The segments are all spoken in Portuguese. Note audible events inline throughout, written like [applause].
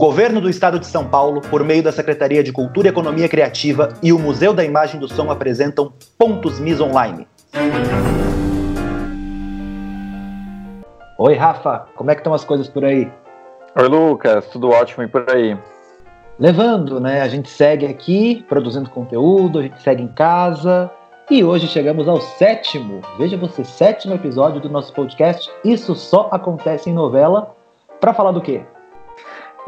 governo do estado de São Paulo, por meio da Secretaria de Cultura e Economia Criativa e o Museu da Imagem do Som apresentam Pontos Mis Online. Oi, Rafa, como é que estão as coisas por aí? Oi, Lucas, tudo ótimo e por aí? Levando, né? A gente segue aqui produzindo conteúdo, a gente segue em casa. E hoje chegamos ao sétimo, veja você, sétimo episódio do nosso podcast. Isso só acontece em novela. Para falar do quê?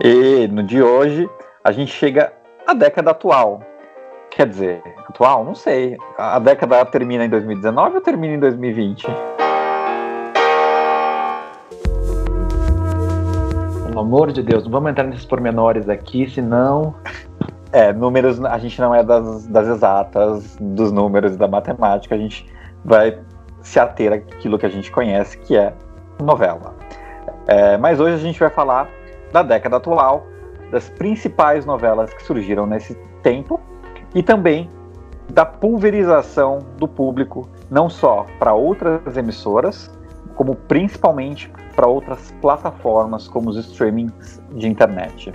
E no de hoje a gente chega à década atual. Quer dizer, atual? Não sei. A década termina em 2019 ou termina em 2020? Pelo amor de Deus, não vamos entrar nesses pormenores aqui, senão. [laughs] É, números, a gente não é das, das exatas, dos números da matemática, a gente vai se ater àquilo que a gente conhece, que é novela. É, mas hoje a gente vai falar da década atual, das principais novelas que surgiram nesse tempo e também da pulverização do público, não só para outras emissoras, como principalmente para outras plataformas como os streamings de internet.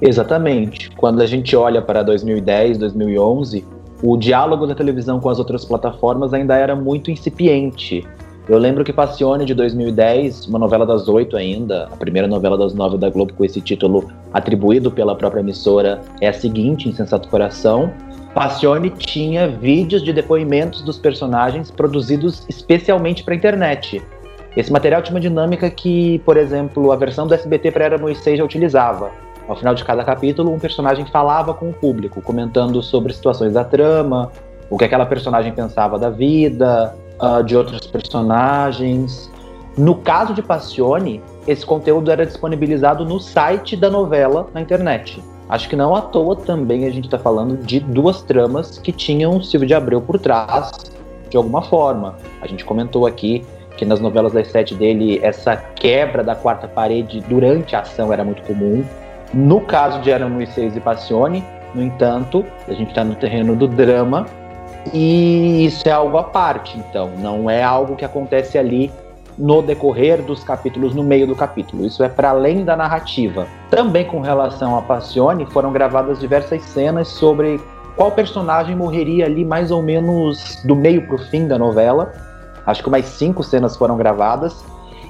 Exatamente. Quando a gente olha para 2010, 2011, o diálogo da televisão com as outras plataformas ainda era muito incipiente. Eu lembro que Passione de 2010, uma novela das oito ainda, a primeira novela das nove da Globo com esse título atribuído pela própria emissora, é a seguinte, Insensato Coração. Passione tinha vídeos de depoimentos dos personagens produzidos especialmente para a internet. Esse material tinha uma dinâmica que, por exemplo, a versão do SBT para Era Moisés já utilizava. Ao final de cada capítulo, um personagem falava com o público, comentando sobre situações da trama, o que aquela personagem pensava da vida, uh, de outros personagens. No caso de Passione, esse conteúdo era disponibilizado no site da novela na internet. Acho que não à toa também a gente está falando de duas tramas que tinham Silvio de Abreu por trás, de alguma forma. A gente comentou aqui que nas novelas das sete dele essa quebra da quarta parede durante a ação era muito comum. No caso de Eram Seis e Passione, no entanto, a gente está no terreno do drama, e isso é algo à parte, então, não é algo que acontece ali no decorrer dos capítulos, no meio do capítulo. Isso é para além da narrativa. Também com relação a Passione, foram gravadas diversas cenas sobre qual personagem morreria ali mais ou menos do meio para o fim da novela. Acho que mais cinco cenas foram gravadas.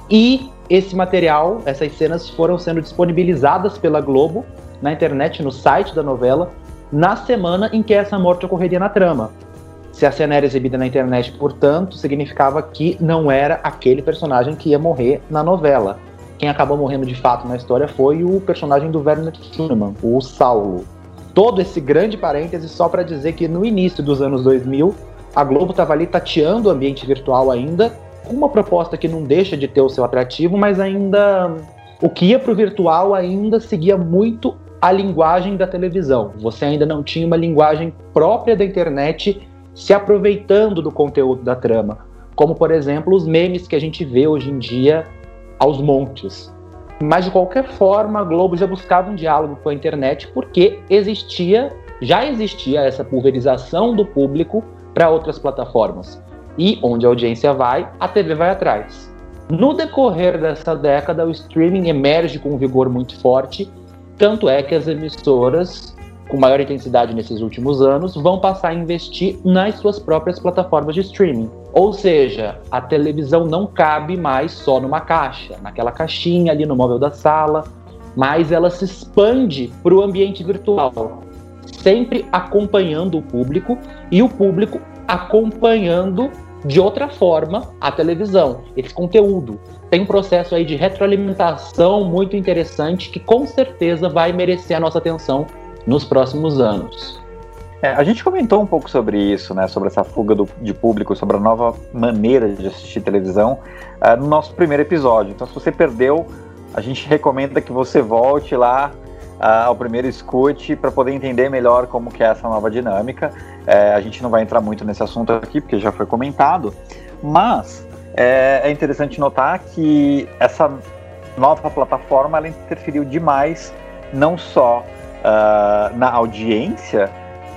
E esse material, essas cenas foram sendo disponibilizadas pela Globo na internet, no site da novela, na semana em que essa morte ocorreria na trama. Se a cena era exibida na internet, portanto, significava que não era aquele personagem que ia morrer na novela. Quem acabou morrendo de fato na história foi o personagem do Werner Schumann, o Saulo. Todo esse grande parêntese só para dizer que no início dos anos 2000, a Globo estava ali tateando o ambiente virtual ainda, com uma proposta que não deixa de ter o seu atrativo, mas ainda o que ia para o virtual ainda seguia muito a linguagem da televisão. Você ainda não tinha uma linguagem própria da internet se aproveitando do conteúdo da trama, como por exemplo os memes que a gente vê hoje em dia aos montes. Mas de qualquer forma, a Globo já buscava um diálogo com a internet porque existia, já existia essa pulverização do público para outras plataformas. E onde a audiência vai, a TV vai atrás. No decorrer dessa década, o streaming emerge com um vigor muito forte, tanto é que as emissoras com maior intensidade nesses últimos anos vão passar a investir nas suas próprias plataformas de streaming. Ou seja, a televisão não cabe mais só numa caixa, naquela caixinha ali no móvel da sala, mas ela se expande para o ambiente virtual, sempre acompanhando o público e o público acompanhando de outra forma a televisão, esse conteúdo. Tem um processo aí de retroalimentação muito interessante que com certeza vai merecer a nossa atenção nos próximos anos. É, a gente comentou um pouco sobre isso, né, sobre essa fuga do, de público, sobre a nova maneira de assistir televisão uh, no nosso primeiro episódio. Então, se você perdeu, a gente recomenda que você volte lá uh, ao primeiro escute para poder entender melhor como que é essa nova dinâmica. Uh, a gente não vai entrar muito nesse assunto aqui, porque já foi comentado, mas é, é interessante notar que essa nova plataforma ela interferiu demais não só uh, na audiência,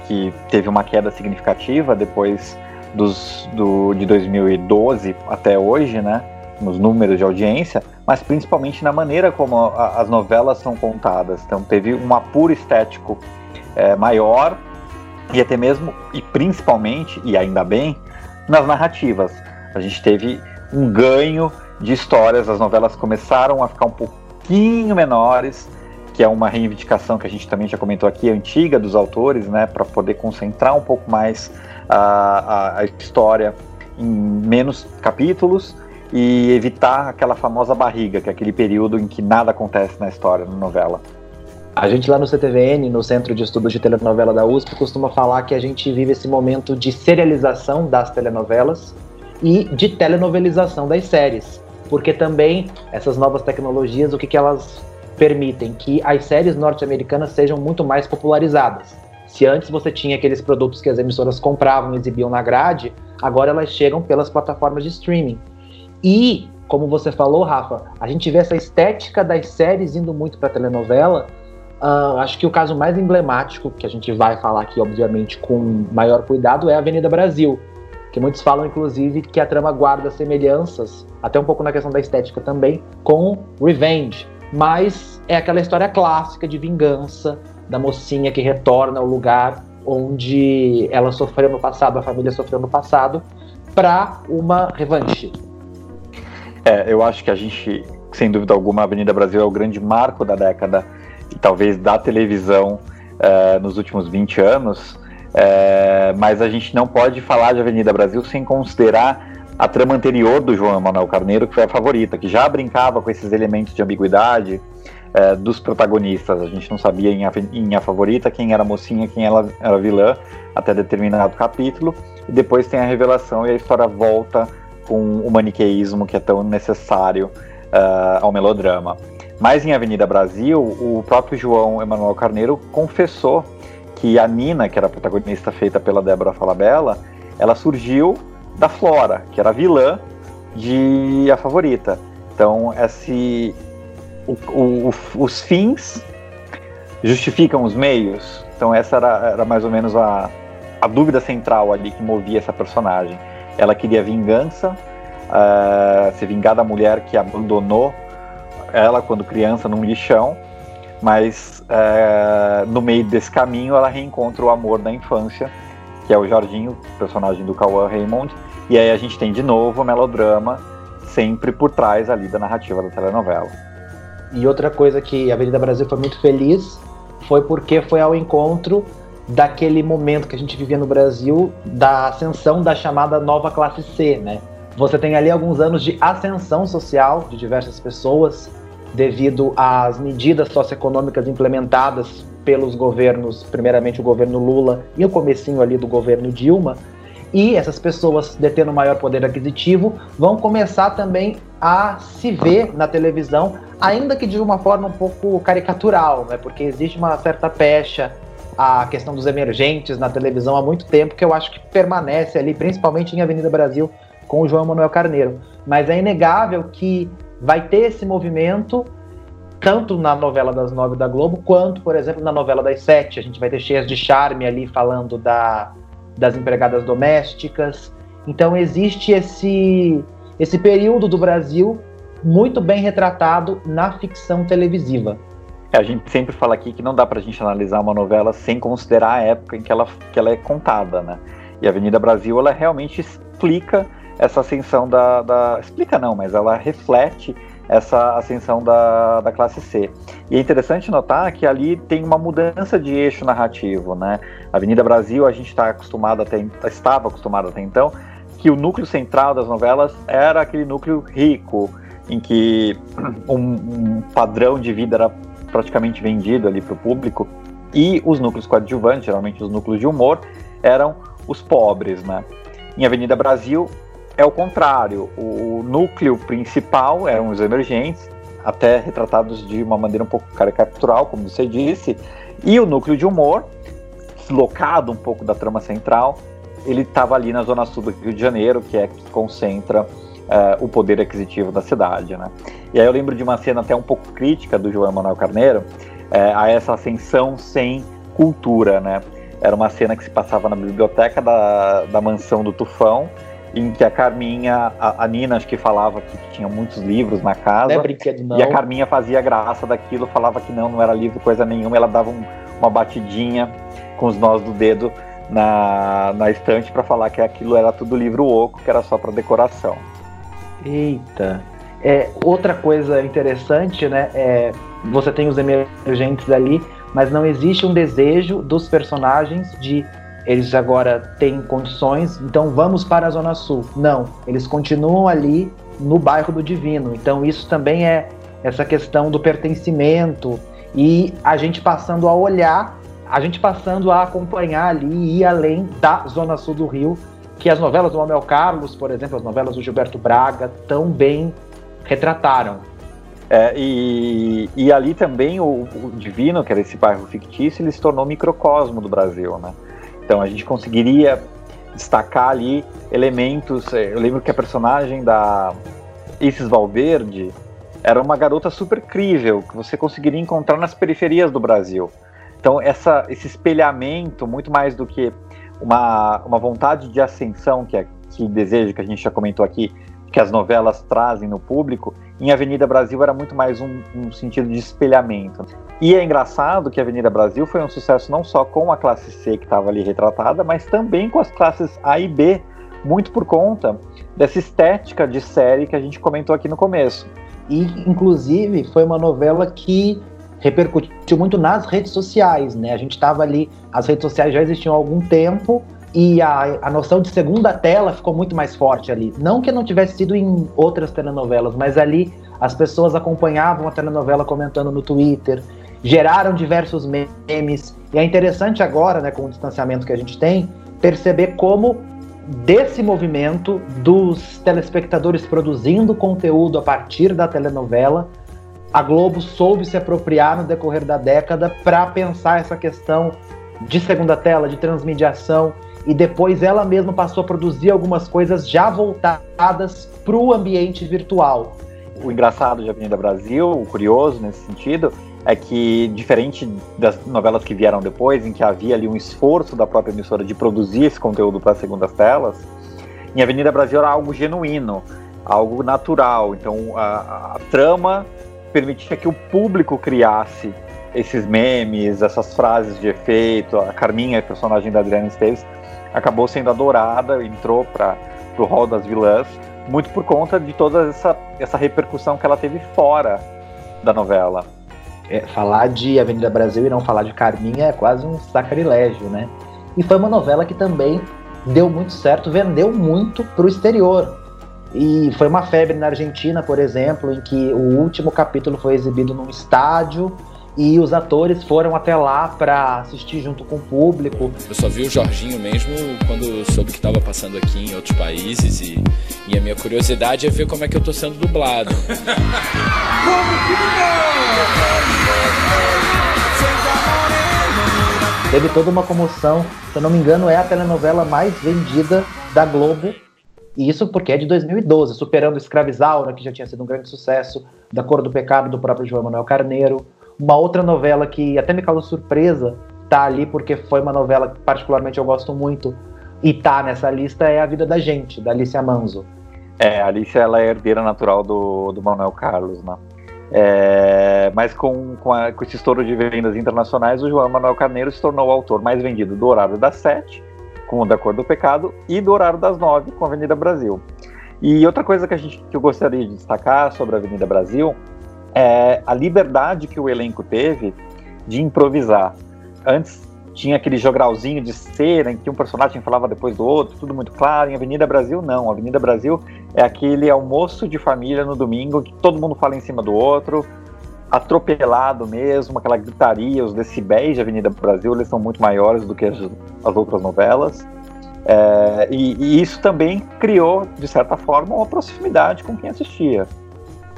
que teve uma queda significativa depois dos, do, de 2012 até hoje, né, nos números de audiência, mas principalmente na maneira como a, as novelas são contadas. Então teve um apuro estético é, maior e até mesmo e principalmente e ainda bem nas narrativas. A gente teve um ganho de histórias, as novelas começaram a ficar um pouquinho menores, que é uma reivindicação que a gente também já comentou aqui, antiga dos autores, né, para poder concentrar um pouco mais a, a, a história em menos capítulos e evitar aquela famosa barriga, que é aquele período em que nada acontece na história, na novela. A gente lá no CTVN, no Centro de Estudos de Telenovela da USP, costuma falar que a gente vive esse momento de serialização das telenovelas e de telenovelização das séries. Porque também essas novas tecnologias, o que, que elas permitem? Que as séries norte-americanas sejam muito mais popularizadas. Se antes você tinha aqueles produtos que as emissoras compravam e exibiam na grade, agora elas chegam pelas plataformas de streaming. E, como você falou, Rafa, a gente vê essa estética das séries indo muito para telenovela, Uh, acho que o caso mais emblemático, que a gente vai falar aqui, obviamente, com maior cuidado, é a Avenida Brasil. Que muitos falam, inclusive, que a trama guarda semelhanças, até um pouco na questão da estética também, com Revenge. Mas é aquela história clássica de vingança da mocinha que retorna ao lugar onde ela sofreu no passado, a família sofreu no passado, para uma revanche. É, eu acho que a gente, sem dúvida alguma, a Avenida Brasil é o grande marco da década e talvez da televisão uh, nos últimos 20 anos, uh, mas a gente não pode falar de Avenida Brasil sem considerar a trama anterior do João Manuel Carneiro, que foi a favorita, que já brincava com esses elementos de ambiguidade uh, dos protagonistas. A gente não sabia em a, em a, favorita quem era mocinha, quem era, era vilã, até determinado capítulo, e depois tem a revelação e a história volta com o maniqueísmo que é tão necessário ao melodrama. Mas em Avenida Brasil, o próprio João Emanuel Carneiro confessou que a Nina, que era a protagonista feita pela Débora Falabella, ela surgiu da Flora, que era a vilã de A Favorita. Então, esse, o, o, os fins justificam os meios. Então, essa era, era mais ou menos a, a dúvida central ali que movia essa personagem. Ela queria vingança, uh, se vingar da mulher que abandonou ela quando criança num lixão, mas é, no meio desse caminho ela reencontra o amor da infância, que é o Jorginho, personagem do Cauã Raymond, e aí a gente tem de novo o melodrama sempre por trás ali da narrativa da telenovela. E outra coisa que a Avenida Brasil foi muito feliz foi porque foi ao encontro daquele momento que a gente vivia no Brasil da ascensão da chamada nova classe C, né? Você tem ali alguns anos de ascensão social de diversas pessoas, devido às medidas socioeconômicas implementadas pelos governos, primeiramente o governo Lula e o comecinho ali do governo Dilma, e essas pessoas detendo maior poder aquisitivo vão começar também a se ver na televisão, ainda que de uma forma um pouco caricatural, né? Porque existe uma certa pecha a questão dos emergentes na televisão há muito tempo que eu acho que permanece ali, principalmente em Avenida Brasil com o João Manuel Carneiro. Mas é inegável que vai ter esse movimento tanto na novela das nove da Globo, quanto, por exemplo, na novela das sete. A gente vai ter cheias de charme ali falando da, das empregadas domésticas. Então existe esse, esse período do Brasil muito bem retratado na ficção televisiva. É, a gente sempre fala aqui que não dá para a gente analisar uma novela sem considerar a época em que ela, que ela é contada, né? E a Avenida Brasil, ela realmente explica essa ascensão da, da, Explica não, mas ela reflete essa ascensão da, da classe C. E é interessante notar que ali tem uma mudança de eixo narrativo, né? Avenida Brasil, a gente está acostumado até, estava acostumado até então, que o núcleo central das novelas era aquele núcleo rico, em que um, um padrão de vida era praticamente vendido ali para o público, e os núcleos coadjuvantes, geralmente os núcleos de humor, eram os pobres, né? Em Avenida Brasil, é o contrário. O núcleo principal eram os emergentes, até retratados de uma maneira um pouco caricatural, como você disse, e o núcleo de humor, deslocado um pouco da trama central, ele estava ali na zona sul do Rio de Janeiro, que é que concentra uh, o poder aquisitivo da cidade, né? E aí eu lembro de uma cena até um pouco crítica do João Manuel Carneiro uh, a essa ascensão sem cultura, né? Era uma cena que se passava na biblioteca da, da mansão do Tufão, em que a Carminha, a, a, Nina acho que falava que tinha muitos livros na casa. Não é brinquedo, não. E a Carminha fazia graça daquilo, falava que não, não era livro, coisa nenhuma. Ela dava um, uma batidinha com os nós do dedo na, na estante para falar que aquilo era tudo livro oco, que era só para decoração. Eita. É, outra coisa interessante, né? É, você tem os emergentes ali, mas não existe um desejo dos personagens de eles agora têm condições, então vamos para a Zona Sul. Não, eles continuam ali no bairro do Divino. Então isso também é essa questão do pertencimento e a gente passando a olhar, a gente passando a acompanhar ali e ir além da Zona Sul do Rio, que as novelas do Manuel Carlos, por exemplo, as novelas do Gilberto Braga, tão bem retrataram. É, e, e ali também o, o Divino, que era esse bairro fictício, ele se tornou microcosmo do Brasil, né? Então a gente conseguiria destacar ali elementos. É, eu lembro que a personagem da Isis Valverde era uma garota super crível que você conseguiria encontrar nas periferias do Brasil. Então essa, esse espelhamento, muito mais do que uma, uma vontade de ascensão que, é, que desejo, que a gente já comentou aqui, que as novelas trazem no público, em Avenida Brasil era muito mais um, um, sentido de espelhamento. E é engraçado que Avenida Brasil foi um sucesso não só com a classe C que estava ali retratada, mas também com as classes A e B, muito por conta dessa estética de série que a gente comentou aqui no começo. E, inclusive, foi uma novela que repercutiu muito nas redes sociais, né? A gente estava ali, as redes sociais já existiam há algum tempo, e a, a noção de segunda tela ficou muito mais forte ali. Não que não tivesse sido em outras telenovelas, mas ali as pessoas acompanhavam a telenovela comentando no Twitter, geraram diversos memes. E é interessante agora, né, com o distanciamento que a gente tem, perceber como desse movimento dos telespectadores produzindo conteúdo a partir da telenovela, a Globo soube se apropriar no decorrer da década para pensar essa questão de segunda tela, de transmediação e depois ela mesma passou a produzir algumas coisas já voltadas para o ambiente virtual. O engraçado de Avenida Brasil, o curioso nesse sentido, é que, diferente das novelas que vieram depois, em que havia ali um esforço da própria emissora de produzir esse conteúdo para as segundas telas, em Avenida Brasil era algo genuíno, algo natural. Então a, a trama permitia que o público criasse esses memes, essas frases de efeito. A Carminha, personagem da Adriana Esteves, acabou sendo adorada, entrou para o hall das vilãs, muito por conta de toda essa, essa repercussão que ela teve fora da novela. É, falar de Avenida Brasil e não falar de Carminha é quase um sacrilégio, né? E foi uma novela que também deu muito certo, vendeu muito para o exterior. E foi uma febre na Argentina, por exemplo, em que o último capítulo foi exibido num estádio e os atores foram até lá para assistir junto com o público. Eu só vi o Jorginho mesmo quando soube que estava passando aqui em outros países e, e, a minha curiosidade é ver como é que eu tô sendo dublado. [laughs] Teve toda uma comoção, se eu não me engano, é a telenovela mais vendida da Globo. E isso porque é de 2012, superando Escravizaura, que já tinha sido um grande sucesso, Da Cor do Pecado, do próprio João Manuel Carneiro, uma outra novela que até me causou surpresa tá ali, porque foi uma novela que particularmente eu gosto muito e tá nessa lista, é A Vida da Gente, da Alicia Manzo. É, a Alicia ela é herdeira natural do, do Manuel Carlos, né? É, mas com, com, a, com, esse estouro de vendas internacionais, o João Manuel Carneiro se tornou o autor mais vendido do Horário das Sete, com o Da Cor do Pecado, e do Horário das Nove, com a Avenida Brasil. E outra coisa que, a gente, que eu gostaria de destacar sobre a Avenida Brasil é a liberdade que o elenco teve de improvisar. Antes tinha aquele jogralzinho de cera em que um personagem falava depois do outro, tudo muito claro. Em Avenida Brasil, não. Avenida Brasil é aquele almoço de família no domingo que todo mundo fala em cima do outro, atropelado mesmo, aquela gritaria, os decibéis de Avenida Brasil, eles são muito maiores do que as, as outras novelas. É, e, e isso também criou, de certa forma, uma proximidade com quem assistia.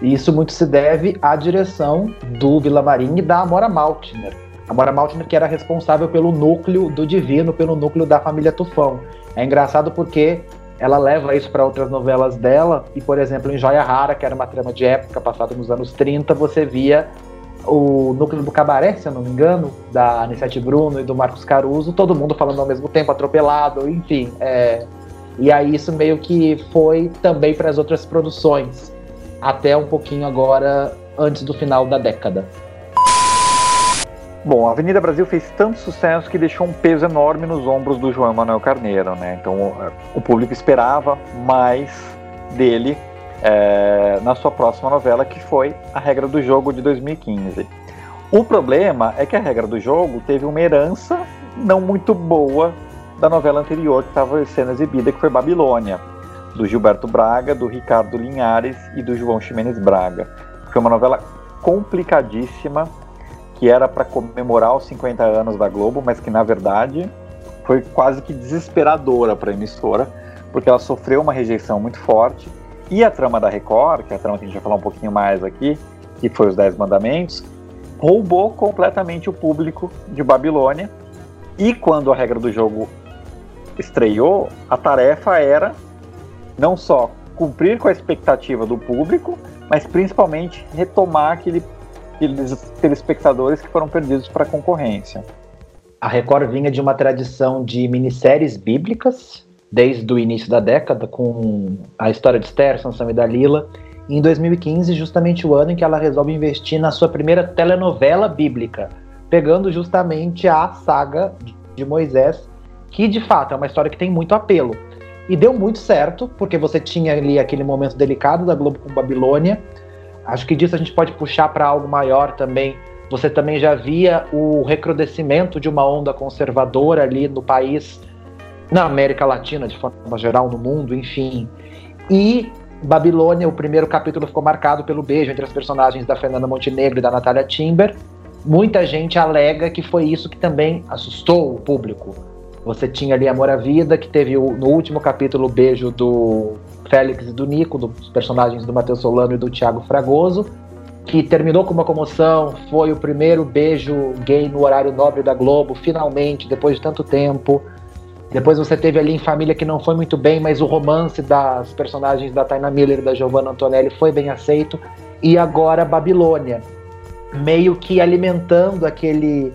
E isso muito se deve à direção do Villamarim e da Amora Maltner. Amora Maltner que era responsável pelo núcleo do Divino, pelo núcleo da família Tufão. É engraçado porque ela leva isso para outras novelas dela, e por exemplo, em Joia Rara, que era uma trama de época passada nos anos 30, você via o núcleo do Cabaré, se eu não me engano, da Anissete Bruno e do Marcos Caruso, todo mundo falando ao mesmo tempo, atropelado, enfim. É, E aí isso meio que foi também para as outras produções, até um pouquinho agora antes do final da década. Bom, a Avenida Brasil fez tanto sucesso que deixou um peso enorme nos ombros do João Manuel Carneiro, né? Então o público esperava mais dele é, na sua próxima novela, que foi A Regra do Jogo de 2015. O problema é que a Regra do Jogo teve uma herança não muito boa da novela anterior que estava sendo exibida, que foi Babilônia, do Gilberto Braga, do Ricardo Linhares e do João Ximenes Braga. Foi uma novela complicadíssima, que era para comemorar os 50 anos da Globo, mas que na verdade foi quase que desesperadora para a emissora, porque ela sofreu uma rejeição muito forte. E a trama da Record, que é a trama que a gente vai falar um pouquinho mais aqui, que foi os Dez Mandamentos, roubou completamente o público de Babilônia. E quando a regra do jogo estreou, a tarefa era não só cumprir com a expectativa do público, mas principalmente retomar aquele, aqueles telespectadores que foram perdidos para a concorrência. A Record vinha de uma tradição de minisséries bíblicas, desde o início da década, com a história de Esther, Sansão e Dalila. Em 2015, justamente o ano em que ela resolve investir na sua primeira telenovela bíblica, pegando justamente a saga de Moisés que de fato é uma história que tem muito apelo. E deu muito certo, porque você tinha ali aquele momento delicado da Globo com Babilônia. Acho que disso a gente pode puxar para algo maior também. Você também já via o recrudescimento de uma onda conservadora ali no país, na América Latina, de forma geral, no mundo, enfim. E Babilônia, o primeiro capítulo ficou marcado pelo beijo entre as personagens da Fernanda Montenegro e da Natália Timber. Muita gente alega que foi isso que também assustou o público você tinha ali Amor à Vida, que teve o, no último capítulo o beijo do Félix e do Nico, dos personagens do Matheus Solano e do Thiago Fragoso, que terminou com uma comoção, foi o primeiro beijo gay no horário nobre da Globo, finalmente, depois de tanto tempo. Depois você teve ali em Família que não foi muito bem, mas o romance das personagens da Taina Miller e da Giovanna Antonelli foi bem aceito. E agora Babilônia, meio que alimentando aquele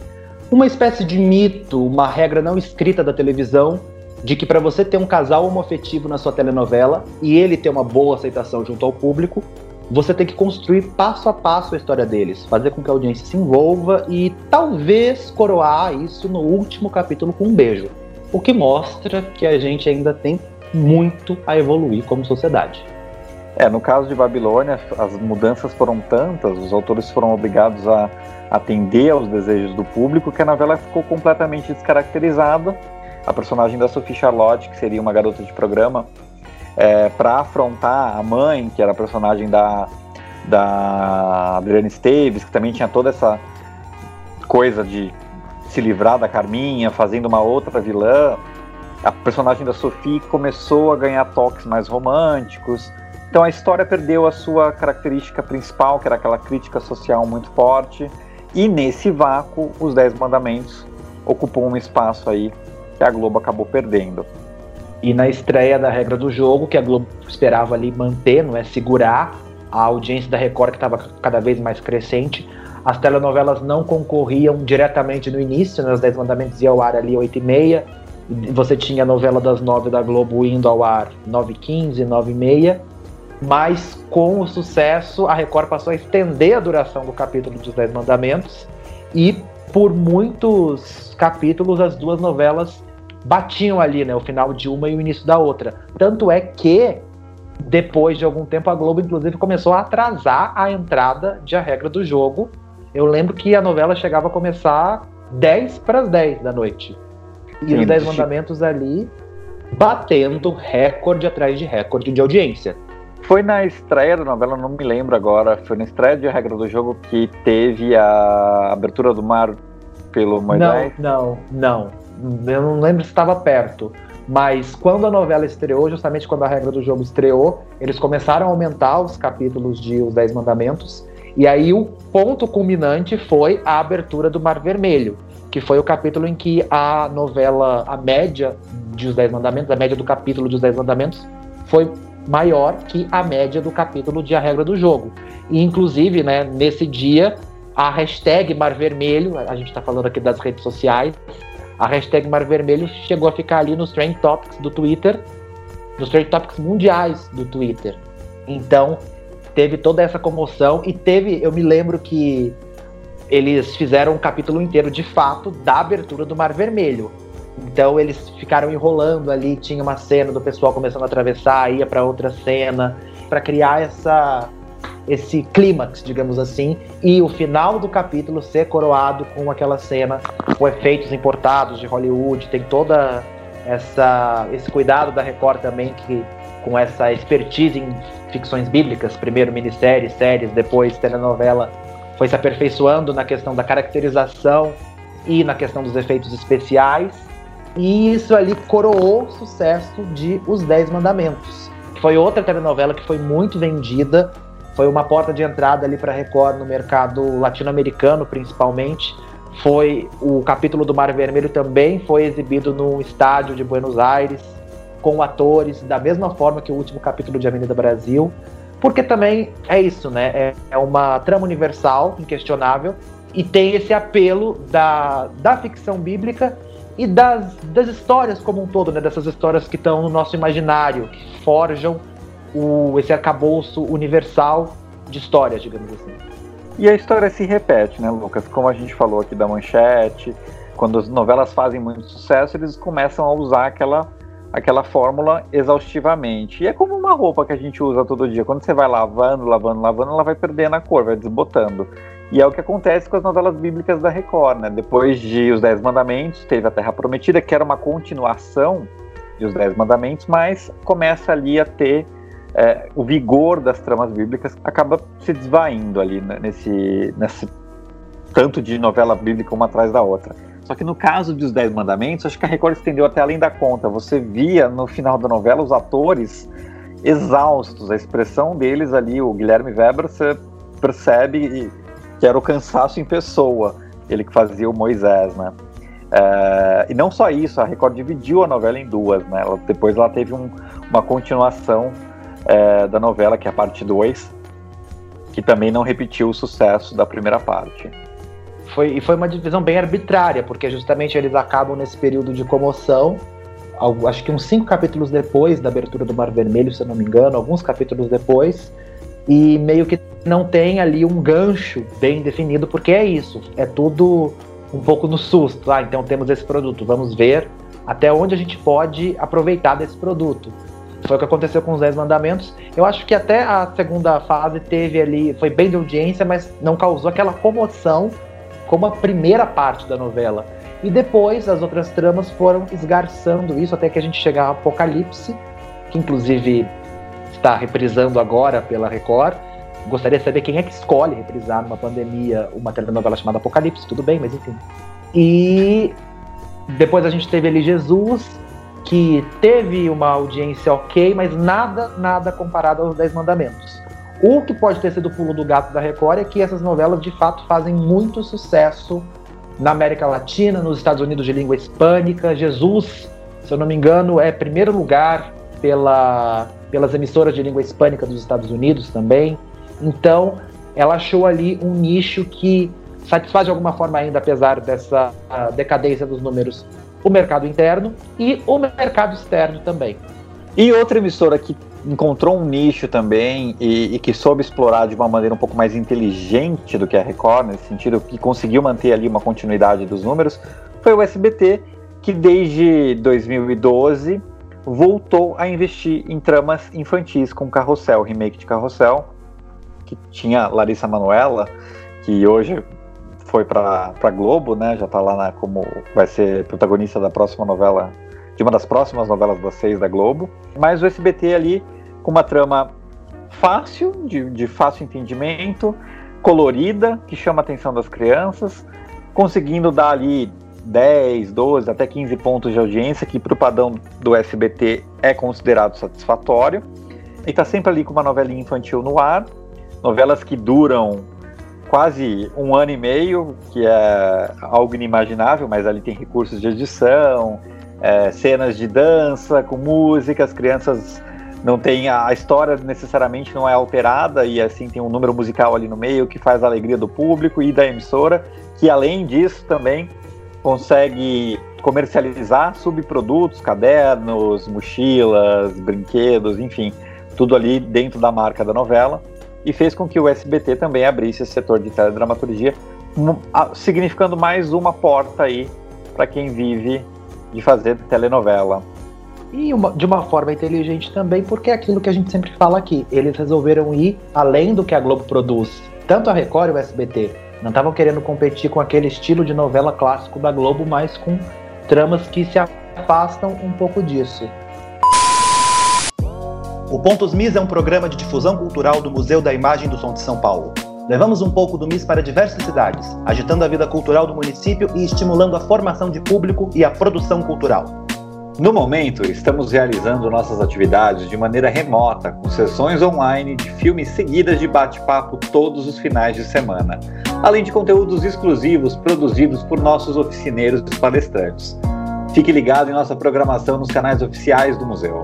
uma espécie de mito, uma regra não escrita da televisão de que para você ter um casal homoafetivo na sua telenovela e ele ter uma boa aceitação junto ao público, você tem que construir passo a passo a história deles, fazer com que a audiência se envolva e talvez coroar isso no último capítulo com um beijo. O que mostra que a gente ainda tem muito a evoluir como sociedade. É, no caso de Babilônia, as mudanças foram tantas, os autores foram obrigados a atender aos desejos do público, que a novela ficou completamente descaracterizada. A personagem da Sophie Charlotte, que seria uma garota de programa, é, para afrontar a mãe, que era a personagem da, da Adriana Esteves, que também tinha toda essa coisa de se livrar da Carminha, fazendo uma outra vilã. A personagem da Sophie começou a ganhar toques mais românticos. Então a história perdeu a sua característica principal, que era aquela crítica social muito forte. E nesse vácuo, os Dez Mandamentos ocupam um espaço aí que a Globo acabou perdendo. E na estreia da regra do jogo, que a Globo esperava ali manter, não é segurar a audiência da Record que estava cada vez mais crescente, as telenovelas não concorriam diretamente no início, né? Os Dez Mandamentos iam ao ar ali 8 e meia, você tinha a novela das nove da Globo indo ao ar 9 h 15, 9 e meia, mas com o sucesso, a Record passou a estender a duração do capítulo dos Dez Mandamentos e por muitos capítulos as duas novelas batiam ali, né, o final de uma e o início da outra. Tanto é que depois de algum tempo a Globo inclusive começou a atrasar a entrada de A Regra do Jogo. Eu lembro que a novela chegava a começar 10 para as 10 da noite. E Sim, os Dez Mandamentos ali batendo recorde atrás de recorde de audiência. Foi na estreia da novela, não me lembro agora, foi na estreia de Regra do Jogo que teve a abertura do mar pelo Moisés? Não, não, não. Eu não lembro se estava perto. Mas quando a novela estreou, justamente quando a regra do jogo estreou, eles começaram a aumentar os capítulos de Os Dez Mandamentos. E aí o ponto culminante foi a abertura do Mar Vermelho, que foi o capítulo em que a novela, a média de Os Dez Mandamentos, a média do capítulo de Os Dez Mandamentos, foi maior que a média do capítulo de A Regra do Jogo. E, inclusive, né, nesse dia, a hashtag Mar Vermelho, a gente está falando aqui das redes sociais, a hashtag Mar Vermelho chegou a ficar ali nos Trend Topics do Twitter nos trade topics mundiais do Twitter. Então, teve toda essa comoção e teve, eu me lembro que eles fizeram um capítulo inteiro de fato da abertura do Mar Vermelho. Então eles ficaram enrolando ali, tinha uma cena do pessoal começando a atravessar, ia para outra cena, para criar essa esse clímax, digamos assim, e o final do capítulo ser coroado com aquela cena com efeitos importados de Hollywood, tem toda essa esse cuidado da Record também que com essa expertise em ficções bíblicas, primeiro minissérie, séries, depois telenovela, foi se aperfeiçoando na questão da caracterização e na questão dos efeitos especiais. E isso ali coroou o sucesso de Os Dez Mandamentos, que foi outra telenovela que foi muito vendida, foi uma porta de entrada ali para Record no mercado latino-americano, principalmente. Foi o capítulo do Mar Vermelho também foi exibido no estádio de Buenos Aires com atores da mesma forma que o último capítulo de Avenida Brasil, porque também é isso, né? É, é uma trama universal, inquestionável, e tem esse apelo da, da ficção bíblica e das, das histórias como um todo, né? Dessas histórias que estão no nosso imaginário, que forjam o, esse arcabouço universal de histórias, digamos assim. E a história se repete, né, Lucas? Como a gente falou aqui da manchete, quando as novelas fazem muito sucesso, eles começam a usar aquela aquela fórmula exaustivamente. E é como uma roupa que a gente usa todo dia. Quando você vai lavando, lavando, lavando, ela vai perdendo a cor, vai desbotando. E é o que acontece com as novelas bíblicas da Record, né? Depois de Os Dez Mandamentos, teve a Terra Prometida, que era uma continuação de Os Dez Mandamentos, mas começa ali a ter é, o vigor das tramas bíblicas, acaba se desvaindo ali né? nesse, nesse tanto de novela bíblica uma atrás da outra. Só que no caso dos Dez Mandamentos, acho que a Record estendeu até além da conta. Você via no final da novela os atores exaustos, a expressão deles ali, o Guilherme Weber, você percebe que era o cansaço em pessoa, ele que fazia o Moisés, né? É, e não só isso, a Record dividiu a novela em duas, né? Ela, depois ela teve um, uma continuação é, da novela, que é a parte 2, que também não repetiu o sucesso da primeira parte. Foi, e foi uma divisão bem arbitrária, porque justamente eles acabam nesse período de comoção, acho que uns cinco capítulos depois da abertura do Mar Vermelho, se eu não me engano, alguns capítulos depois, e meio que não tem ali um gancho bem definido, porque é isso, é tudo um pouco no susto. Ah, então temos esse produto, vamos ver até onde a gente pode aproveitar desse produto. Foi o que aconteceu com os Dez Mandamentos. Eu acho que até a segunda fase teve ali, foi bem de audiência, mas não causou aquela comoção como a primeira parte da novela. E depois as outras tramas foram esgarçando isso até que a gente chegar ao Apocalipse, que inclusive está reprisando agora pela Record. Gostaria de saber quem é que escolhe reprisar numa pandemia uma telenovela chamada Apocalipse, tudo bem, mas enfim. E depois a gente teve ali Jesus, que teve uma audiência ok, mas nada, nada comparado aos Dez Mandamentos. O que pode ter sido o pulo do gato da Record é que essas novelas de fato fazem muito sucesso na América Latina, nos Estados Unidos de língua hispânica. Jesus, se eu não me engano, é primeiro lugar pela, pelas emissoras de língua hispânica dos Estados Unidos também. Então, ela achou ali um nicho que satisfaz de alguma forma ainda, apesar dessa decadência dos números, o mercado interno e o mercado externo também. E outra emissora que encontrou um nicho também e, e, que soube explorar de uma maneira um pouco mais inteligente do que a Record, nesse sentido, que conseguiu manter ali uma continuidade dos números, foi o SBT, que desde 2012 voltou a investir em tramas infantis com Carrossel, remake de Carrossel, que tinha Larissa Manoela, que hoje foi para Globo, né? Já está lá na, como vai ser protagonista da próxima novela de uma das próximas novelas das seis da Globo. Mas o SBT ali com uma trama fácil, de, de fácil entendimento, colorida, que chama a atenção das crianças, conseguindo dar ali 10, 12, até 15 pontos de audiência, que para o padrão do SBT é considerado satisfatório. E está sempre ali com uma novelinha infantil no ar, novelas que duram quase um ano e meio, que é algo inimaginável, mas ali tem recursos de edição, é, cenas de dança com música, as crianças não tem a, história necessariamente não é alterada e assim tem um número musical ali no meio que faz a alegria do público e da emissora, que além disso também consegue comercializar subprodutos, cadernos, mochilas, brinquedos, enfim, tudo ali dentro da marca da novela, e fez com que o SBT também abrisse esse setor de teledramaturgia, significando mais uma porta aí para quem vive de fazer telenovela. E uma, de uma forma inteligente também, porque é aquilo que a gente sempre fala aqui. Eles resolveram ir além do que a Globo produz. Tanto a Record e o SBT não estavam querendo competir com aquele estilo de novela clássico da Globo, mas com tramas que se afastam um pouco disso. O Pontos MIS é um programa de difusão cultural do Museu da Imagem do Som de São Paulo. Levamos um pouco do MIS para diversas cidades, agitando a vida cultural do município e estimulando a formação de público e a produção cultural. No momento, estamos realizando nossas atividades de maneira remota, com sessões online de filmes seguidas de bate-papo todos os finais de semana, além de conteúdos exclusivos produzidos por nossos oficineiros e palestrantes. Fique ligado em nossa programação nos canais oficiais do museu.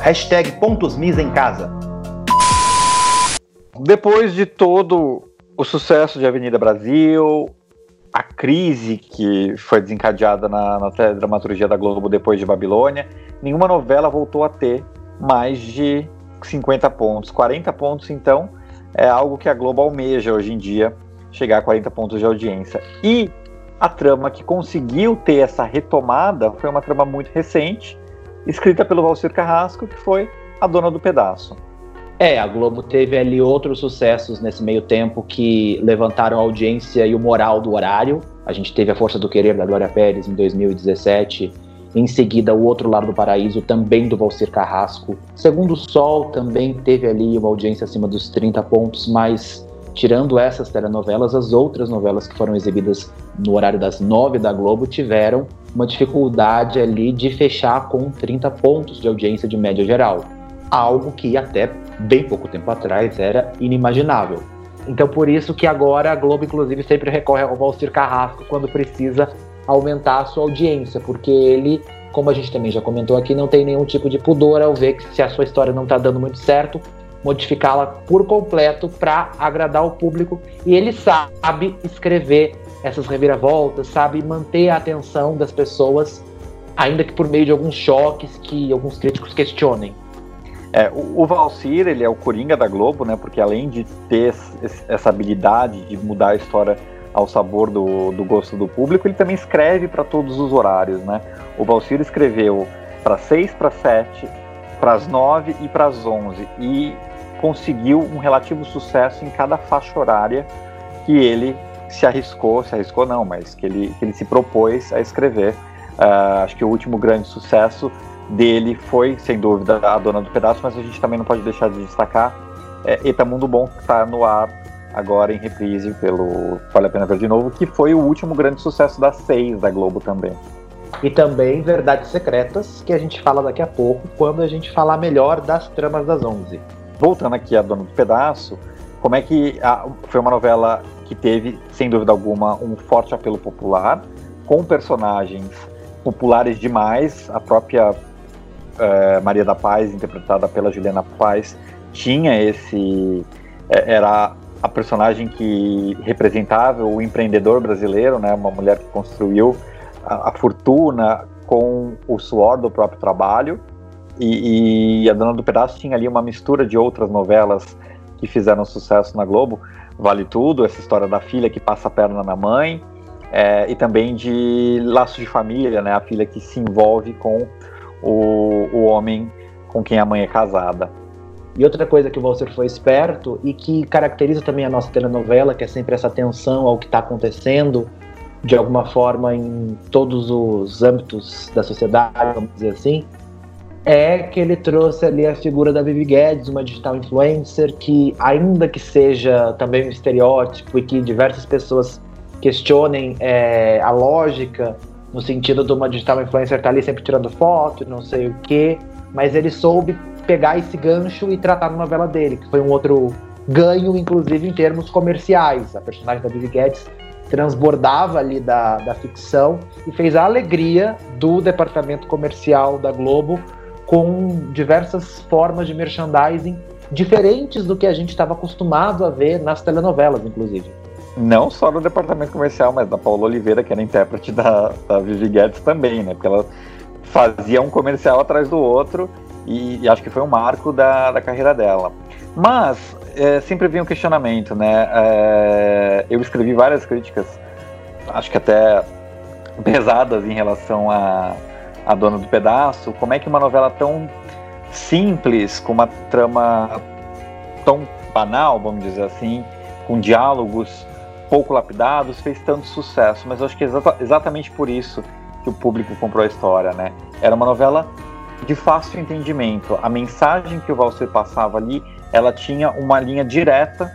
Hashtag Pontos Mis em Casa. Depois de todo o sucesso de Avenida Brasil, a crise que foi desencadeada na, na dramaturgia da Globo depois de Babilônia, nenhuma novela voltou a ter mais de 50 pontos. 40 pontos, então, é algo que a Globo almeja hoje em dia, chegar a 40 pontos de audiência. E a trama que conseguiu ter essa retomada foi uma trama muito recente, escrita pelo Valcir Carrasco, que foi A Dona do Pedaço. É, a Globo teve ali outros sucessos nesse meio tempo que levantaram a audiência e o moral do horário. A gente teve A Força do Querer da Glória Pérez em 2017. Em seguida, O Outro Lado do Paraíso, também do Valcir Carrasco. Segundo Sol também teve ali uma audiência acima dos 30 pontos, mas tirando essas telenovelas, as outras novelas que foram exibidas no horário das 9 da Globo tiveram uma dificuldade ali de fechar com 30 pontos de audiência de média geral. Algo que até bem pouco tempo atrás era inimaginável. Então por isso que agora a Globo inclusive sempre recorre ao Valcir Carrasco quando precisa aumentar a sua audiência, porque ele, como a gente também já comentou aqui, não tem nenhum tipo de pudor ao ver que se a sua história não está dando muito certo, modificá-la por completo para agradar o público e ele sabe escrever essas reviravoltas, sabe manter a atenção das pessoas, ainda que por meio de alguns choques que alguns críticos questionem. É, o, o Valcir, ele é o Coringa da Globo, né? Porque além de ter essa habilidade de mudar a história ao sabor do, do gosto do público, ele também escreve para todos os horários, né? O Valcir escreveu para 6, para 7, para as 9 e para as 11 e conseguiu um relativo sucesso em cada faixa horária que ele se arriscou, se arriscou não, mas que ele, que ele se propôs a escrever. Uh, acho que o último grande sucesso dele foi, sem dúvida, a dona do pedaço, mas a gente também não pode deixar de destacar é, Eta Mundo Bom, que está no ar agora em reprise pelo Vale a Pena Ver de Novo, que foi o último grande sucesso das seis da Globo também. E também Verdades Secretas, que a gente fala daqui a pouco, quando a gente falar melhor das tramas das onze. Voltando aqui a Dona do Pedaço, como é que a, foi uma novela que teve, sem dúvida alguma, um forte apelo popular, com personagens populares demais, a própria é, Maria da Paz, interpretada pela Juliana Paz, tinha esse. É, era a personagem que representava o empreendedor brasileiro, né, uma mulher que construiu a, a fortuna com o suor do próprio trabalho. E, e, a Dona do Pedaço tinha ali uma mistura de outras novelas que fizeram sucesso na Globo. Vale Tudo, essa história da filha que passa a perna na mãe, é, e também de Laço de Família, né, a filha que se envolve com o, o homem com quem a mãe é casada. E outra coisa que o Walter foi esperto e que caracteriza também a nossa telenovela, que é sempre essa atenção ao que está acontecendo, de alguma forma, em todos os âmbitos da sociedade, vamos dizer assim, é que ele trouxe ali a figura da Vivi Guedes, uma digital influencer, que, ainda que seja também um estereótipo e que diversas pessoas questionem é, a lógica no sentido de uma digital influencer estar tá ali sempre tirando foto, não sei o quê, mas ele soube pegar esse gancho e tratar na novela dele, que foi um outro ganho, inclusive em termos comerciais. A personagem da Vivi Guedes transbordava ali da, da ficção e fez a alegria do departamento comercial da Globo com diversas formas de merchandising diferentes do que a gente estava acostumado a ver nas telenovelas, inclusive. Não só no departamento comercial, mas da Paula Oliveira, que era intérprete da, da Vivi Guedes também, né? Porque ela fazia um comercial atrás do outro e, e acho que foi um marco da, da carreira dela. Mas é, sempre vinha um questionamento, né? É, eu escrevi várias críticas, acho que até pesadas em relação a, a Dona do Pedaço. Como é que uma novela tão simples, com uma trama tão banal, vamos dizer assim, com diálogos pouco lapidados, fez tanto sucesso. Mas eu acho que é exata, exatamente por isso que o público comprou a história, né? Era uma novela de fácil entendimento. A mensagem que o Valser passava ali, ela tinha uma linha direta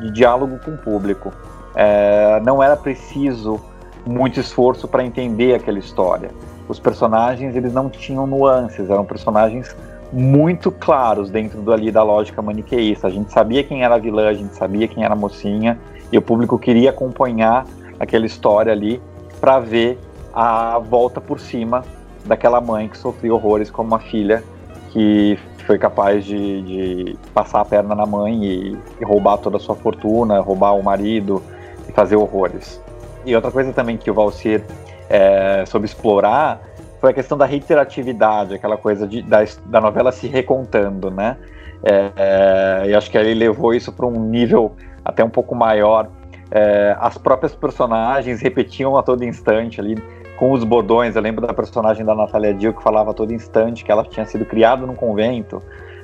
de diálogo com o público. É, não era preciso muito esforço para entender aquela história. Os personagens eles não tinham nuances, eram personagens muito claros dentro do, ali da lógica maniqueísta. A gente sabia quem era a vilã, a gente sabia quem era a mocinha, e o público queria acompanhar aquela história ali para ver a volta por cima daquela mãe que sofreu horrores como uma filha que foi capaz de, de passar a perna na mãe e, e, roubar toda a sua fortuna, roubar o marido e fazer horrores. E outra coisa também que o Valsir é, soube explorar foi a questão da reiteratividade, aquela coisa de, da, da novela se recontando, né? É, é, e acho que ele levou isso para um nível até um pouco maior. É, as próprias personagens repetiam a todo instante ali com os bordões. Eu lembro da personagem da Natália Dill que falava a todo instante que ela tinha sido criada num convento.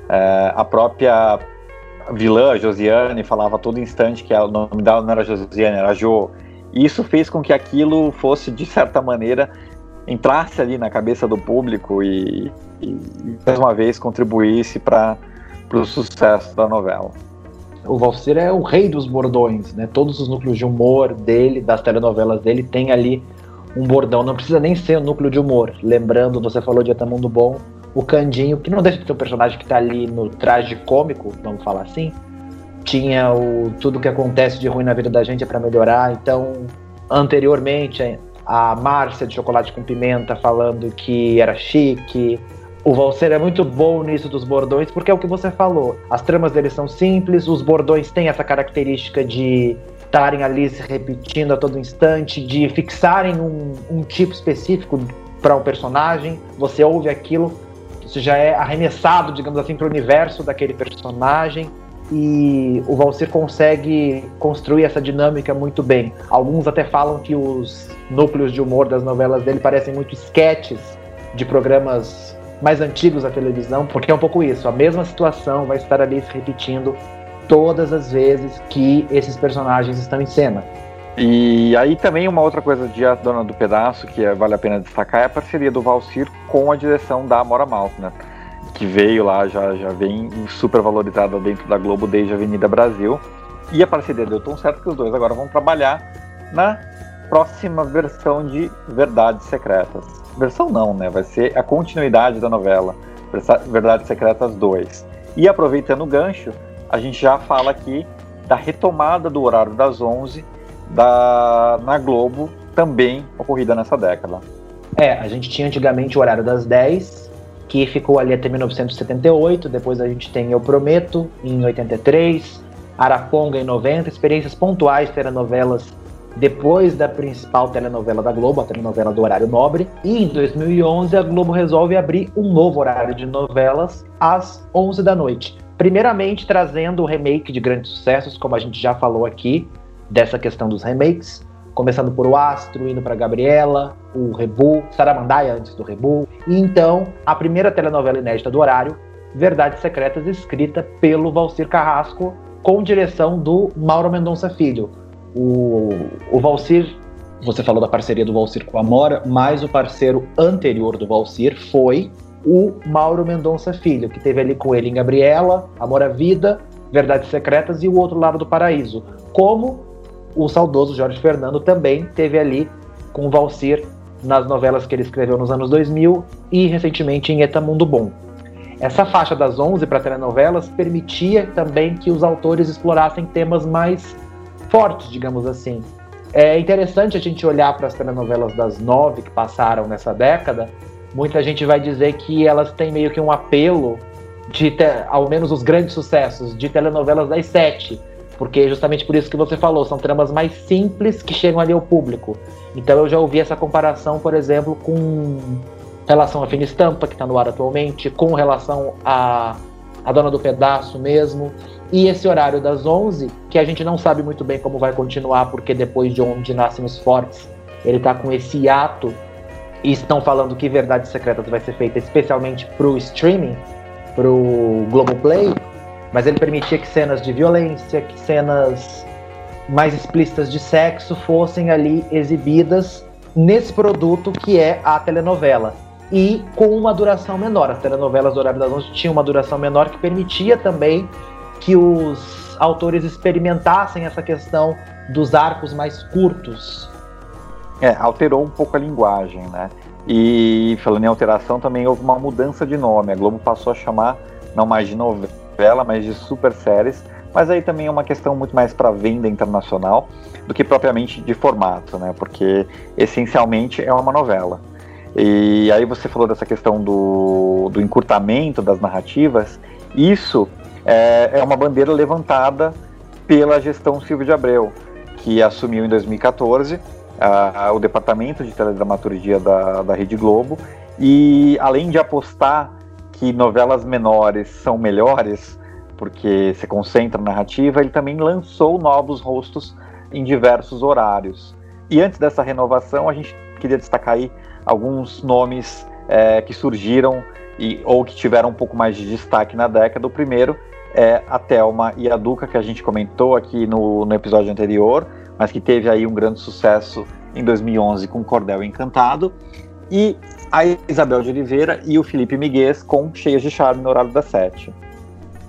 É, a própria vilã, Josiane, falava a todo instante que o nome dela não era Josiane, era Jo. E isso fez com que aquilo fosse, de certa maneira, entrasse ali na cabeça do público e, e mais uma vez contribuísse para o sucesso da novela. O Valser é o rei dos bordões, né? Todos os núcleos de humor dele, das telenovelas dele, tem ali um bordão. Não precisa nem ser o um núcleo de humor. Lembrando, você falou de Atamundo Bom, o Candinho, que não deixa de ter um personagem que está ali no traje cômico, vamos falar assim. Tinha o tudo que acontece de ruim na vida da gente é para melhorar. Então, anteriormente, a Márcia de Chocolate com Pimenta falando que era chique. O Valser é muito bom nisso dos bordões, porque é o que você falou. As tramas dele são simples, os bordões têm essa característica de estarem ali se repetindo a todo instante, de fixarem um, um tipo específico para um personagem. Você ouve aquilo, você já é arremessado, digamos assim, para o universo daquele personagem e o Valsir consegue construir essa dinâmica muito bem. Alguns até falam que os núcleos de humor das novelas dele parecem muito sketches de programas mais antigos da televisão, porque é um pouco isso, a mesma situação vai estar ali se repetindo todas as vezes que esses personagens estão em cena. E aí também uma outra coisa de A Dona do Pedaço que vale a pena destacar é a parceria do Valsir com a direção da Amora Maltner. Né? que veio lá, já, já vem super valorizada dentro da Globo desde a Avenida Brasil. E a parceria deu tão certo que os dois agora vão trabalhar na próxima versão de Verdades Secretas. Versão não, né? Vai ser a continuidade da novela, Verdades Secretas 2. E aproveitando o gancho, a gente já fala aqui da retomada do horário das 11 da, na Globo, também ocorrida nessa década. É, a gente tinha antigamente o horário das 10, que ficou ali até 1978. Depois a gente tem Eu Prometo, em 83, Araponga, em 90, experiências pontuais, telenovelas depois da principal telenovela da Globo, a telenovela do horário nobre. E em 2011 a Globo resolve abrir um novo horário de novelas às 11 da noite. Primeiramente trazendo o remake de grandes sucessos, como a gente já falou aqui, dessa questão dos remakes começando por o Astro, indo para Gabriela, o Rebu, Saramandaia antes do Rebu. E então, a primeira telenovela inédita do horário, Verdades Secretas, escrita pelo Valcir Carrasco, com direção do Mauro Mendonça Filho. O, o Valcir, você falou da parceria do Valcir com a Mora, mas o parceiro anterior do Valcir foi o Mauro Mendonça Filho, que teve ali com ele em Gabriela, Amor à Vida, Verdades Secretas e o Outro Lado do Paraíso. Como o saudoso Jorge Fernando também teve ali com o Valcir nas novelas que ele escreveu nos anos 2000 e recentemente em Eta Mundo Bom. Essa faixa das 11 para telenovelas permitia também que os autores explorassem temas mais fortes, digamos assim. É interessante a gente olhar para as telenovelas das nove que passaram nessa década. Muita gente vai dizer que elas têm meio que um apelo de, ao menos os grandes sucessos, de telenovelas das sete, porque justamente por isso que você falou, são tramas mais simples que chegam ali ao público. Então eu já ouvi essa comparação, por exemplo, com relação a Fina Estampa, que está no ar atualmente, com relação a a Dona do Pedaço mesmo, e esse horário das 11, que a gente não sabe muito bem como vai continuar, porque depois de Onde Nascem os Fortes, ele está com esse hiato, e estão falando que Verdades Secretas vai ser feita especialmente para o streaming, para o Globoplay, mas ele permitia que cenas de violência, que cenas mais explícitas de sexo fossem ali exibidas nesse produto que é a telenovela. E com uma duração menor. As telenovelas do horário das 11 tinham uma duração menor que permitia também que os autores experimentassem essa questão dos arcos mais curtos. É, alterou um pouco a linguagem, né? E falando em alteração, também houve uma mudança de nome. A Globo passou a chamar não mais de novela, mas de super séries. Mas aí também é uma questão muito mais para venda internacional do que propriamente de formato, né? Porque essencialmente é uma novela. E aí você falou dessa questão do, do encurtamento das narrativas. Isso é, é uma bandeira levantada pela gestão Silvio de Abreu, que assumiu em 2014 a, o departamento de teledramaturgia da, da Rede Globo. E além de apostar que novelas menores são melhores, porque se concentra na narrativa, ele também lançou novos rostos em diversos horários. E antes dessa renovação, a gente queria destacar aí alguns nomes é, que surgiram e, ou que tiveram um pouco mais de destaque na década. O primeiro é a Thelma e a Duca, que a gente comentou aqui no, no episódio anterior, mas que teve aí um grande sucesso em 2011 com Cordel Encantado, e a Isabel de Oliveira e o Felipe Miguez com Cheias de Charme no horário das sete.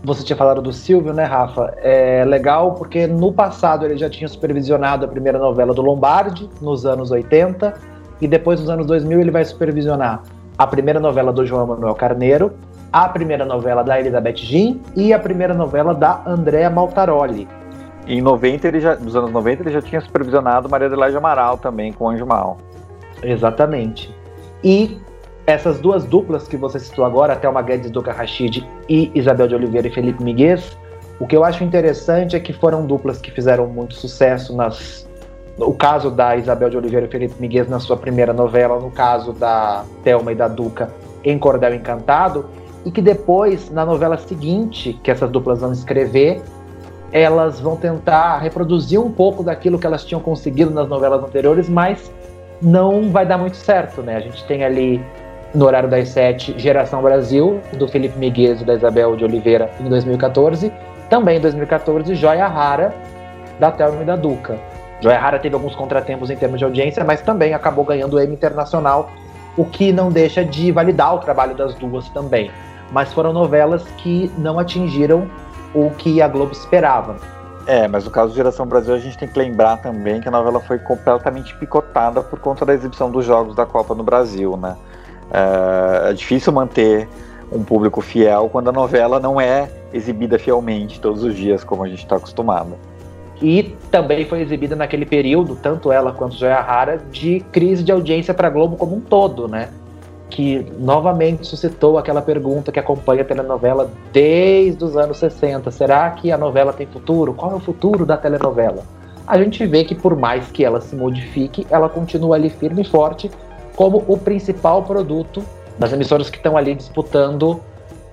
Você tinha falado do Silvio, né, Rafa? É legal porque no passado ele já tinha supervisionado a primeira novela do Lombardi, nos anos 80, e depois nos anos 2000 ele vai supervisionar a primeira novela do João Manuel Carneiro, a primeira novela da Elizabeth Jean e a primeira novela da Andrea Maltaroli. Em 90, ele já, nos anos 90, ele já tinha supervisionado Maria Adelaide Amaral também com Anjo Mal. Exatamente. E essas duas duplas que você citou agora, Thelma Guedes, Duca Rachid e Isabel de Oliveira e Felipe Miguez, o que eu acho interessante é que foram duplas que fizeram muito sucesso nas. O caso da Isabel de Oliveira e Felipe Miguez na sua primeira novela, no caso da Thelma e da Duca em Cordel Encantado, e que depois, na novela seguinte, que essas duplas vão escrever, elas vão tentar reproduzir um pouco daquilo que elas tinham conseguido nas novelas anteriores, mas não vai dar muito certo, né? A gente tem ali no horário das sete Geração Brasil, do Felipe Miguez e da Isabel de Oliveira em 2014. Também em 2014, Joia Rara, da Thelma e da Duca. Joia Rara teve alguns contratempos em termos de audiência, mas também acabou ganhando o Emmy Internacional, o que não deixa de validar o trabalho das duas também mas foram novelas que não atingiram o que a Globo esperava. É, mas no caso do Geração Brasil, a gente tem que lembrar também que a novela foi completamente picotada por conta da exibição dos jogos da Copa no Brasil, né? É, é difícil manter um público fiel quando a novela não é exibida fielmente todos os dias, como a gente está acostumado. E também foi exibida naquele período, tanto ela quanto Joia Rara, de crise de audiência para Globo como um todo, né? que novamente suscitou aquela pergunta que acompanha a telenovela desde os anos 60. Será que a novela tem futuro? Qual é o futuro da telenovela? A gente vê que por mais que ela se modifique, ela continua ali firme e forte como o principal produto das emissoras que estão ali disputando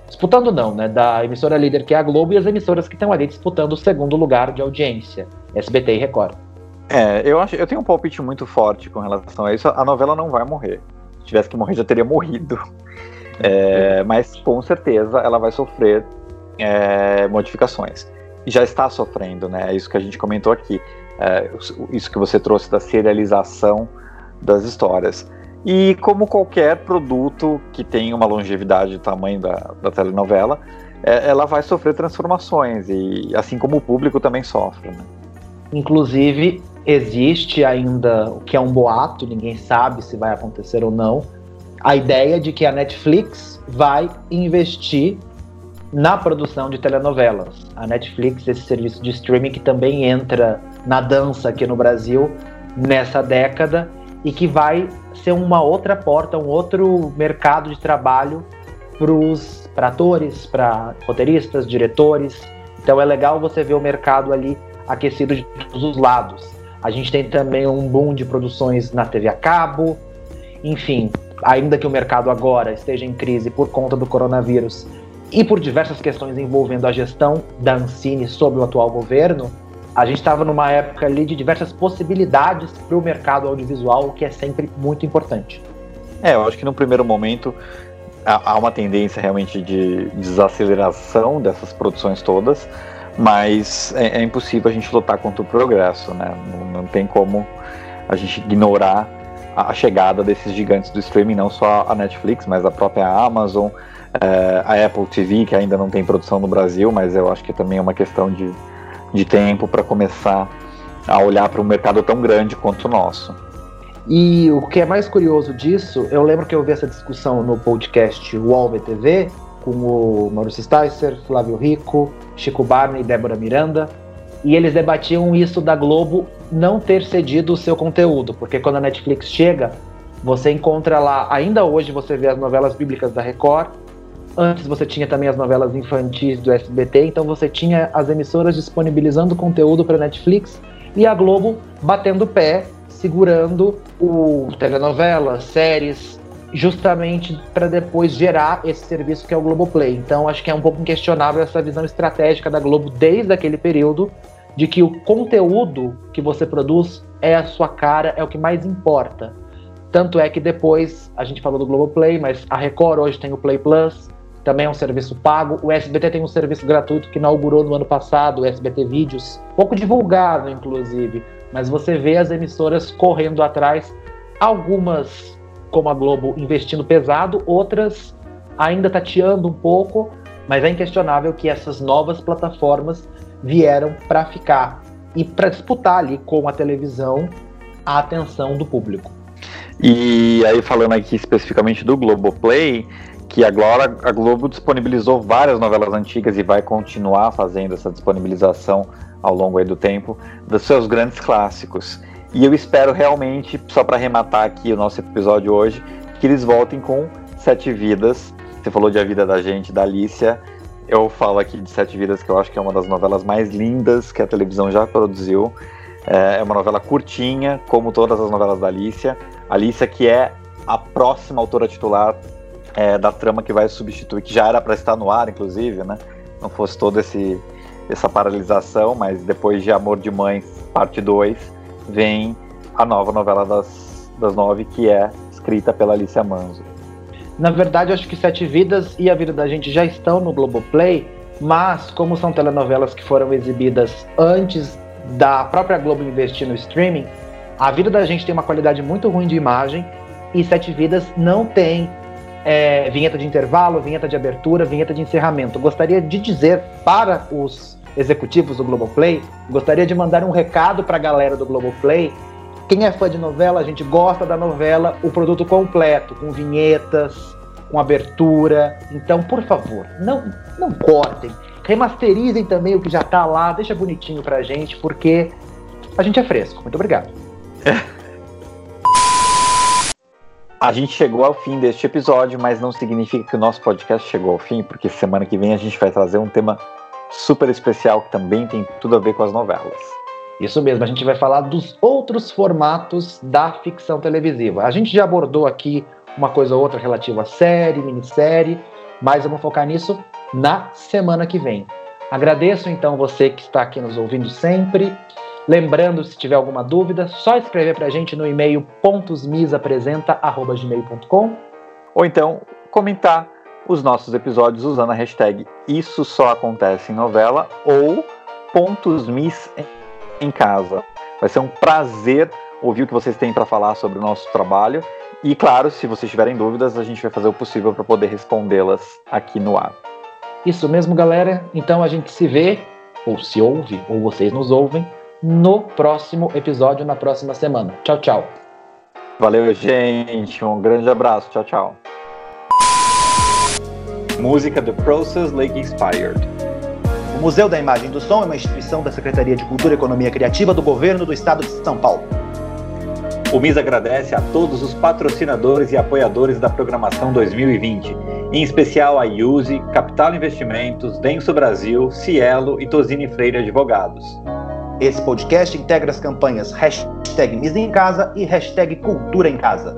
disputando não, né, da emissora líder que é a Globo e as emissoras que estão ali disputando o segundo lugar de audiência, SBT e Record. É, eu acho, eu tenho um palpite muito forte com relação a isso. A novela não vai morrer tivesse que morrer, já teria [laughs] morrido. É, mas com certeza ela vai sofrer é, modificações. E já está sofrendo, né? É isso que a gente comentou aqui. É, isso que você trouxe da serialização das histórias. E como qualquer produto que tem uma longevidade do tamanho da, da telenovela, é, ela vai sofrer transformações, e assim como o público também sofre. Né? Inclusive, existe ainda o que é um boato, ninguém sabe se vai acontecer ou não, a ideia de que a Netflix vai investir na produção de telenovelas. A Netflix, esse serviço de streaming que também entra na dança aqui no Brasil nessa década e que vai ser uma outra porta, um outro mercado de trabalho para atores, para roteiristas, diretores, Então é legal você ver o mercado ali aquecido de todos os lados. A gente tem também um boom de produções na TV a cabo, enfim, ainda que o mercado agora esteja em crise por conta do coronavírus e por diversas questões envolvendo a gestão da Ancine sob o atual governo, a gente estava numa época ali de diversas possibilidades para o mercado audiovisual, o que é sempre muito importante. É, eu acho que no primeiro momento há uma tendência realmente de desaceleração dessas produções todas, mas é, é impossível a gente lutar contra o progresso, né? Não, não tem como a gente ignorar a chegada desses gigantes do streaming, não só a Netflix, mas a própria Amazon, é, a Apple TV, que ainda não tem produção no Brasil, mas eu acho que também é uma questão de, de tempo para começar a olhar para um mercado tão grande quanto o nosso. E o que é mais curioso disso, eu lembro que eu vi essa discussão no podcast UOL BTV, com o Maurício Sticer, Flávio Rico, Chico Barney e Débora Miranda, e eles debatiam isso da Globo não ter cedido o seu conteúdo, porque quando a Netflix chega, você encontra lá, ainda hoje você vê as novelas bíblicas da Record, antes você tinha também as novelas infantis do SBT, então você tinha as emissoras disponibilizando conteúdo para Netflix e a Globo batendo pé segurando o telenovela, séries, justamente para depois gerar esse serviço que é o Globoplay. Então acho que é um pouco inquestionável essa visão estratégica da Globo desde aquele período de que o conteúdo que você produz é a sua cara, é o que mais importa. Tanto é que depois a gente falou do Globoplay, mas a Record hoje tem o Play Plus, também é um serviço pago. O SBT tem um serviço gratuito que inaugurou no ano passado, o SBT Vídeos, pouco divulgado, inclusive, mas você vê as emissoras correndo atrás, algumas, como a Globo, investindo pesado, outras ainda tateando um pouco, mas é inquestionável que essas novas plataformas vieram para ficar e para disputar ali com a televisão a atenção do público. E aí falando aqui especificamente do Globoplay, que agora a Globo disponibilizou várias novelas antigas e vai continuar fazendo essa disponibilização ao longo do tempo dos seus grandes clássicos. E eu espero realmente, só para arrematar aqui o nosso episódio hoje, que eles voltem com Sete Vidas. Você falou de A Vida da Gente, da Alicia. Eu falo aqui de Sete Vidas, que eu acho que é uma das novelas mais lindas que a televisão já produziu. É, é uma novela curtinha, como todas as novelas da Alicia. Alicia, que é a próxima autora titular é, da trama que vai substituir, que já era para estar no ar, inclusive, né? Não fosse todo esse essa paralisação, mas depois de Amor de Mães, parte 2, vem a nova novela das, das nove, que é escrita pela Alicia Manso. Na verdade, acho que Sete Vidas e A Vida da Gente já estão no Globoplay, mas como são telenovelas que foram exibidas antes da própria Globo investir no streaming, A Vida da Gente tem uma qualidade muito ruim de imagem e Sete Vidas não tem é, vinheta de intervalo, vinheta de abertura, vinheta de encerramento. Gostaria de dizer para os executivos do Globoplay, gostaria de mandar um recado para a galera do Globoplay. Quem é fã de novela, a gente gosta da novela, o produto completo, com vinhetas, com abertura. Então, por favor, não, não cortem. Remasterizem também o que já está lá, deixa bonitinho pra gente, porque a gente é fresco. Muito obrigado. [laughs] A gente chegou ao fim deste episódio, mas não significa que o nosso podcast chegou ao fim, porque semana que vem a gente vai trazer um tema super especial que também tem tudo a ver com as novelas. Isso mesmo, a gente vai falar dos outros formatos da ficção televisiva. A gente já abordou aqui uma coisa ou outra relativa a série, minissérie, mas eu vou focar nisso na semana que vem. Agradeço então você que está aqui nos ouvindo sempre. Lembrando, se tiver alguma dúvida, só escrever para a gente no e-mail pontosmisapresenta.gmail.com ou então comentar os nossos episódios usando a hashtag Isso Só Acontece em Novela ou Pontos Miss em Casa. Vai ser um prazer ouvir o que vocês têm para falar sobre o nosso trabalho. E claro, se vocês tiverem dúvidas, a gente vai fazer o possível para poder respondê-las aqui no ar. Isso mesmo, galera. Então a gente se vê, ou se ouve, ou vocês nos ouvem, no próximo episódio, na próxima semana. Tchau, tchau. Valeu, gente. Um grande abraço. Tchau, tchau. Música The Process Lake Expired. O Museu da Imagem e do Som é uma instituição da Secretaria de Cultura e Economia Criativa do Governo do Estado de São Paulo. O MIS agradece a todos os patrocinadores e apoiadores da programação 2020 em especial a Use, Capital Investimentos, Denso Brasil, Cielo e Tosini Freire Advogados. Esse podcast integra as campanhas hashtag Misa em Casa e hashtag Cultura em Casa.